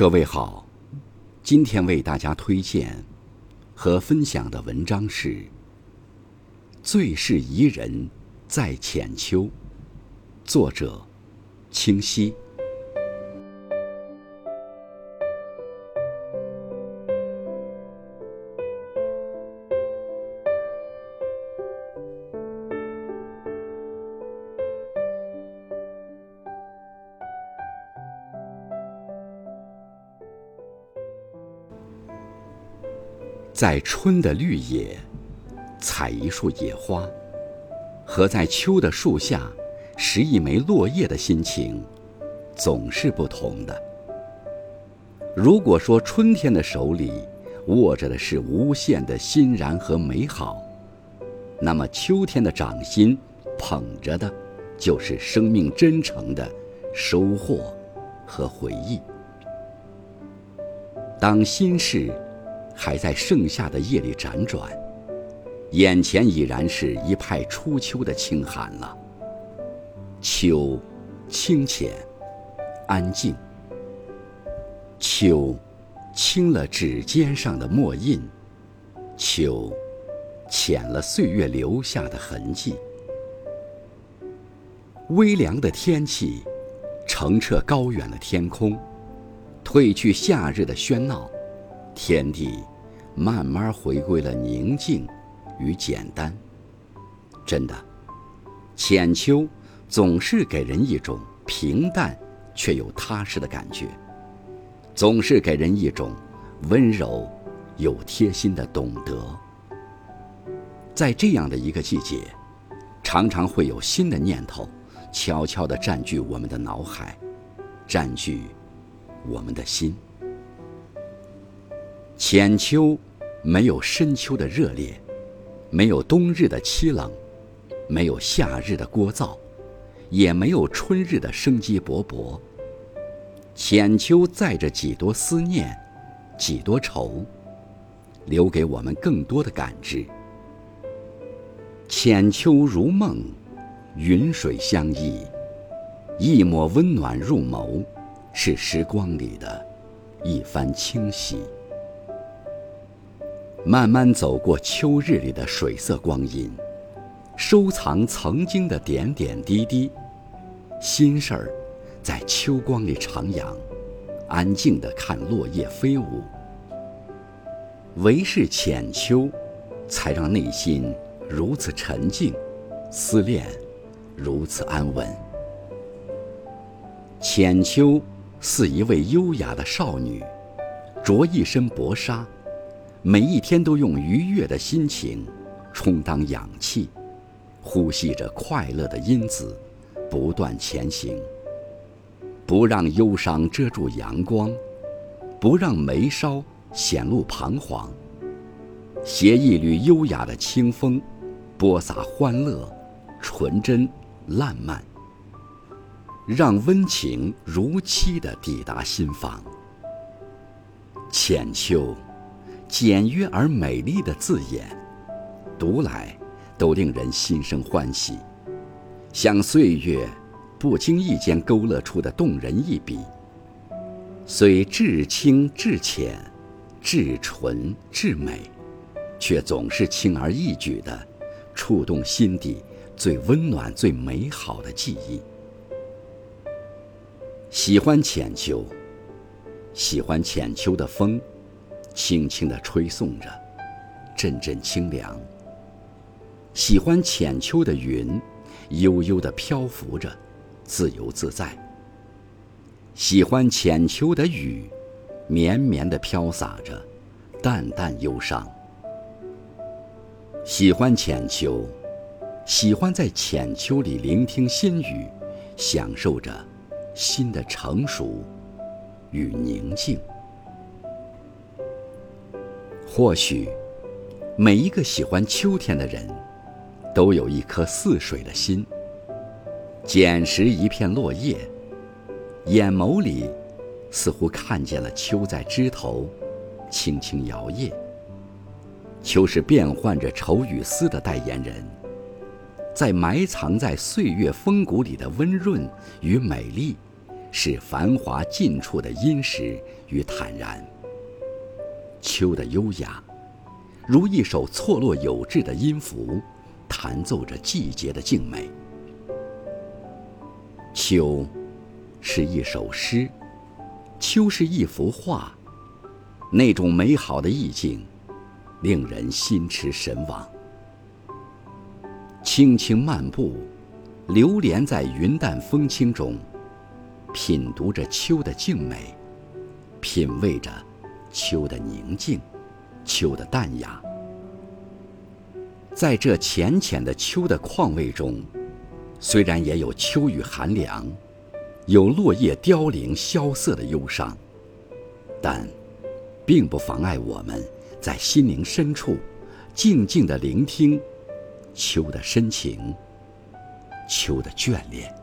各位好，今天为大家推荐和分享的文章是《最是宜人在浅秋》，作者清溪。在春的绿野，采一束野花，和在秋的树下拾一枚落叶的心情，总是不同的。如果说春天的手里握着的是无限的欣然和美好，那么秋天的掌心捧着的，就是生命真诚的收获和回忆。当心事。还在盛夏的夜里辗转，眼前已然是一派初秋的清寒了。秋，清浅，安静。秋，清了指尖上的墨印。秋，浅了岁月留下的痕迹。微凉的天气，澄澈高远的天空，褪去夏日的喧闹，天地。慢慢回归了宁静与简单。真的，浅秋总是给人一种平淡却又踏实的感觉，总是给人一种温柔又贴心的懂得。在这样的一个季节，常常会有新的念头悄悄地占据我们的脑海，占据我们的心。浅秋，没有深秋的热烈，没有冬日的凄冷，没有夏日的聒噪，也没有春日的生机勃勃。浅秋载着几多思念，几多愁，留给我们更多的感知。浅秋如梦，云水相依，一抹温暖入眸，是时光里的一番清晰。慢慢走过秋日里的水色光阴，收藏曾经的点点滴滴，心事儿在秋光里徜徉，安静地看落叶飞舞。唯是浅秋，才让内心如此沉静，思念如此安稳。浅秋似一位优雅的少女，着一身薄纱。每一天都用愉悦的心情充当氧气，呼吸着快乐的因子，不断前行。不让忧伤遮住阳光，不让眉梢显露彷徨。携一缕优雅的清风，播撒欢乐、纯真、烂漫，让温情如期的抵达心房。浅秋。简约而美丽的字眼，读来都令人心生欢喜，像岁月不经意间勾勒出的动人一笔。虽至清至浅，至纯至美，却总是轻而易举地触动心底最温暖、最美好的记忆。喜欢浅秋，喜欢浅秋的风。轻轻地吹送着，阵阵清凉。喜欢浅秋的云，悠悠地漂浮着，自由自在。喜欢浅秋的雨，绵绵地飘洒着，淡淡忧伤。喜欢浅秋，喜欢在浅秋里聆听心语，享受着心的成熟与宁静。或许，每一个喜欢秋天的人，都有一颗似水的心。捡拾一片落叶，眼眸里似乎看见了秋在枝头轻轻摇曳。秋是变换着愁与思的代言人，在埋藏在岁月风骨里的温润与美丽，是繁华尽处的殷实与坦然。秋的优雅，如一首错落有致的音符，弹奏着季节的静美。秋，是一首诗，秋是一幅画，那种美好的意境，令人心驰神往。轻轻漫步，流连在云淡风轻中，品读着秋的静美，品味着秋的宁静，秋的淡雅。在这浅浅的秋的况味中，虽然也有秋雨寒凉，有落叶凋零萧瑟的忧伤，但，并不妨碍我们在心灵深处，静静地聆听。秋的深情，秋的眷恋。